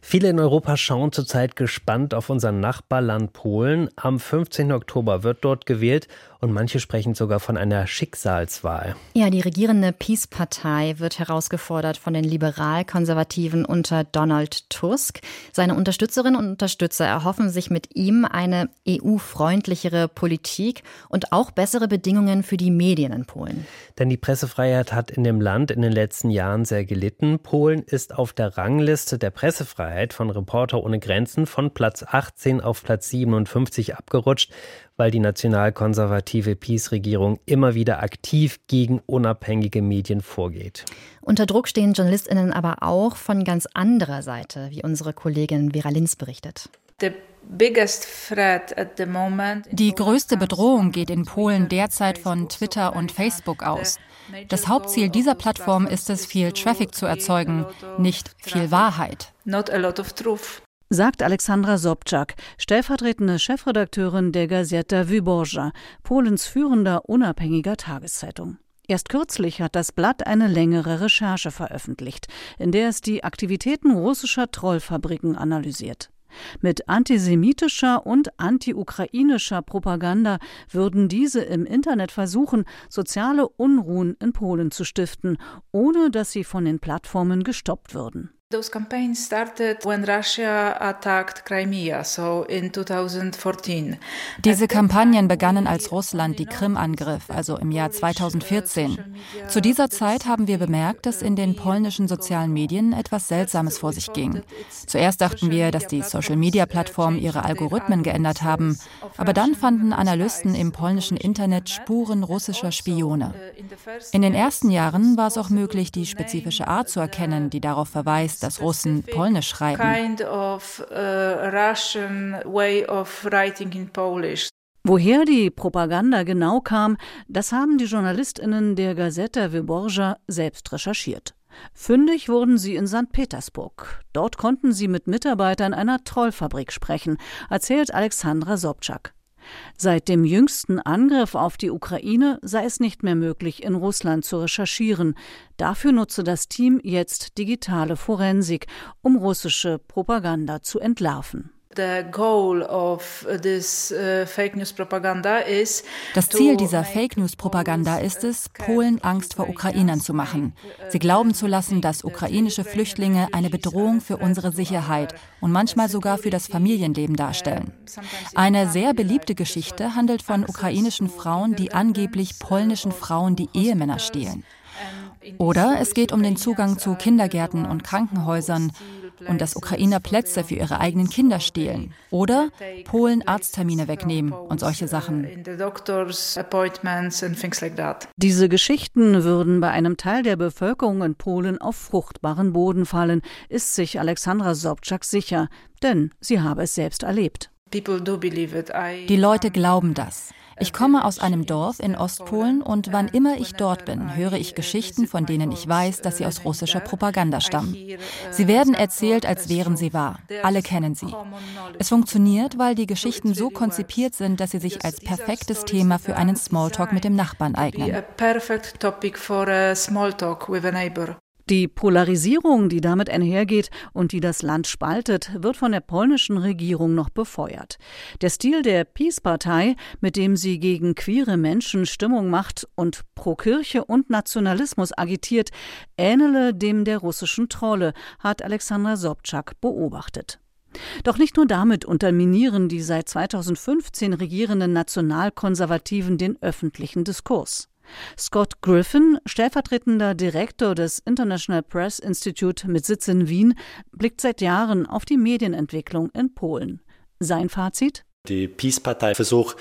Viele in Europa schauen zurzeit gespannt auf unser Nachbarland Polen. Am 15. Oktober wird dort gewählt und manche sprechen sogar von einer Schicksalswahl. Ja, die regierende Peace-Partei wird herausgefordert von den Liberal-Konservativen unter Donald Tusk. Seine Unterstützerinnen und Unterstützer erhoffen sich mit ihm eine EU-freundlichere Politik und auch bessere Bedingungen für die Medien in Polen. Denn die Pressefreiheit hat in dem Land in den letzten Jahren sehr gelitten. Polen ist auf der Rangliste der Presse Pressefreiheit von Reporter ohne Grenzen von Platz 18 auf Platz 57 abgerutscht, weil die nationalkonservative Peace-Regierung immer wieder aktiv gegen unabhängige Medien vorgeht. Unter Druck stehen JournalistInnen aber auch von ganz anderer Seite, wie unsere Kollegin Vera Linz berichtet. Die größte Bedrohung geht in Polen derzeit von Twitter und Facebook aus. Das Hauptziel dieser Plattform ist es, viel Traffic zu erzeugen, nicht viel Wahrheit. Sagt Alexandra Sobczak, stellvertretende Chefredakteurin der Gazeta Wyborcza, Polens führender unabhängiger Tageszeitung. Erst kürzlich hat das Blatt eine längere Recherche veröffentlicht, in der es die Aktivitäten russischer Trollfabriken analysiert. Mit antisemitischer und antiukrainischer Propaganda würden diese im Internet versuchen, soziale Unruhen in Polen zu stiften, ohne dass sie von den Plattformen gestoppt würden. Those campaigns started when Russia attacked Crimea, so in 2014. Diese Kampagnen begannen, als Russland die Krim angriff, also im Jahr 2014. Zu dieser Zeit haben wir bemerkt, dass in den polnischen sozialen Medien etwas Seltsames vor sich ging. Zuerst dachten wir, dass die Social-Media-Plattformen ihre Algorithmen geändert haben, aber dann fanden Analysten im polnischen Internet Spuren russischer Spione. In den ersten Jahren war es auch möglich, die spezifische Art zu erkennen, die darauf verweist, dass Russen Polnisch schreiben. Woher die Propaganda genau kam, das haben die JournalistInnen der Gazeta Wyborcza selbst recherchiert. Fündig wurden sie in St. Petersburg. Dort konnten sie mit Mitarbeitern einer Trollfabrik sprechen, erzählt Alexandra Sobczak. Seit dem jüngsten Angriff auf die Ukraine sei es nicht mehr möglich, in Russland zu recherchieren. Dafür nutze das Team jetzt digitale Forensik, um russische Propaganda zu entlarven. Das Ziel dieser Fake News Propaganda ist es, Polen Angst vor Ukrainern zu machen. Sie glauben zu lassen, dass ukrainische Flüchtlinge eine Bedrohung für unsere Sicherheit und manchmal sogar für das Familienleben darstellen. Eine sehr beliebte Geschichte handelt von ukrainischen Frauen, die angeblich polnischen Frauen die Ehemänner stehlen. Oder es geht um den Zugang zu Kindergärten und Krankenhäusern und dass Ukrainer Plätze für ihre eigenen Kinder stehlen oder Polen Arzttermine wegnehmen und solche Sachen. Diese Geschichten würden bei einem Teil der Bevölkerung in Polen auf fruchtbaren Boden fallen, ist sich Alexandra Sobczak sicher, denn sie habe es selbst erlebt. Die Leute glauben das. Ich komme aus einem Dorf in Ostpolen und wann immer ich dort bin, höre ich Geschichten, von denen ich weiß, dass sie aus russischer Propaganda stammen. Sie werden erzählt, als wären sie wahr. Alle kennen sie. Es funktioniert, weil die Geschichten so konzipiert sind, dass sie sich als perfektes Thema für einen Smalltalk mit dem Nachbarn eignen. Die Polarisierung, die damit einhergeht und die das Land spaltet, wird von der polnischen Regierung noch befeuert. Der Stil der Peace-Partei, mit dem sie gegen queere Menschen Stimmung macht und pro Kirche und Nationalismus agitiert, ähnele dem der russischen Trolle, hat Alexandra Sobczak beobachtet. Doch nicht nur damit unterminieren die seit 2015 regierenden Nationalkonservativen den öffentlichen Diskurs. Scott Griffin, stellvertretender Direktor des International Press Institute mit Sitz in Wien, blickt seit Jahren auf die Medienentwicklung in Polen. Sein Fazit? Die Peace-Partei versucht,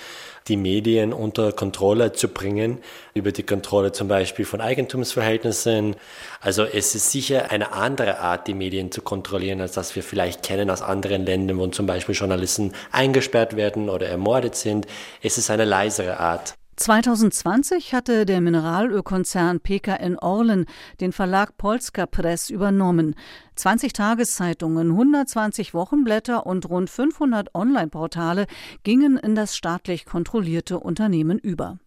die Medien unter Kontrolle zu bringen, über die Kontrolle zum Beispiel von Eigentumsverhältnissen. Also es ist sicher eine andere Art, die Medien zu kontrollieren, als das wir vielleicht kennen aus anderen Ländern, wo zum Beispiel Journalisten eingesperrt werden oder ermordet sind. Es ist eine leisere Art. 2020 hatte der Mineralölkonzern PKN Orlen den Verlag Polska Press übernommen. 20 Tageszeitungen, 120 Wochenblätter und rund 500 Online-Portale gingen in das staatlich kontrollierte Unternehmen über.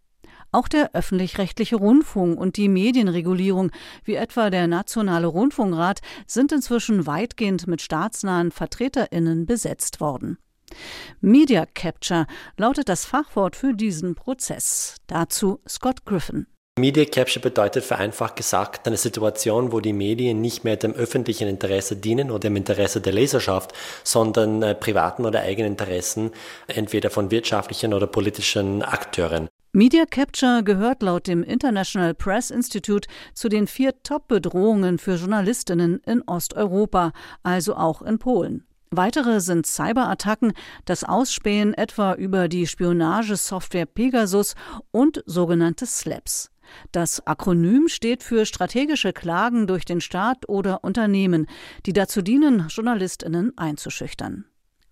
Auch der öffentlich-rechtliche Rundfunk und die Medienregulierung, wie etwa der Nationale Rundfunkrat, sind inzwischen weitgehend mit staatsnahen VertreterInnen besetzt worden. Media Capture lautet das Fachwort für diesen Prozess. Dazu Scott Griffin. Media Capture bedeutet vereinfacht gesagt eine Situation, wo die Medien nicht mehr dem öffentlichen Interesse dienen oder dem Interesse der Leserschaft, sondern äh, privaten oder eigenen Interessen, entweder von wirtschaftlichen oder politischen Akteuren. Media Capture gehört laut dem International Press Institute zu den vier Top-Bedrohungen für Journalistinnen in Osteuropa, also auch in Polen. Weitere sind Cyberattacken, das Ausspähen etwa über die Spionagesoftware Pegasus und sogenannte SLAPs. Das Akronym steht für strategische Klagen durch den Staat oder Unternehmen, die dazu dienen, Journalistinnen einzuschüchtern.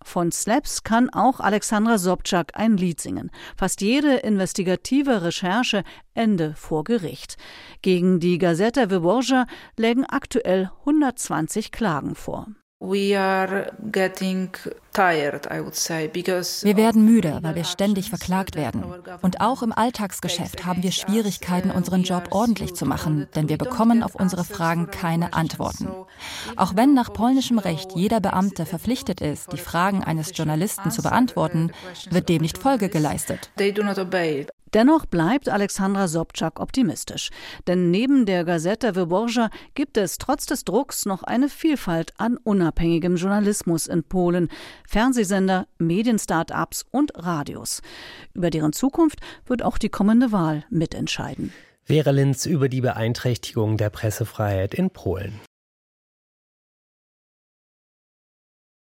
Von Slaps kann auch Alexandra Sobczak ein Lied singen. Fast jede investigative Recherche Ende vor Gericht. Gegen die Gazeta Wyborcza lägen aktuell 120 Klagen vor. Wir werden müde, weil wir ständig verklagt werden. Und auch im Alltagsgeschäft haben wir Schwierigkeiten, unseren Job ordentlich zu machen, denn wir bekommen auf unsere Fragen keine Antworten. Auch wenn nach polnischem Recht jeder Beamte verpflichtet ist, die Fragen eines Journalisten zu beantworten, wird dem nicht Folge geleistet. Dennoch bleibt Alexandra Sobczak optimistisch. Denn neben der Gazeta Wyborcza gibt es trotz des Drucks noch eine Vielfalt an unabhängigem Journalismus in Polen. Fernsehsender, Medienstartups und Radios. Über deren Zukunft wird auch die kommende Wahl mitentscheiden. Vera Linz über die Beeinträchtigung der Pressefreiheit in Polen.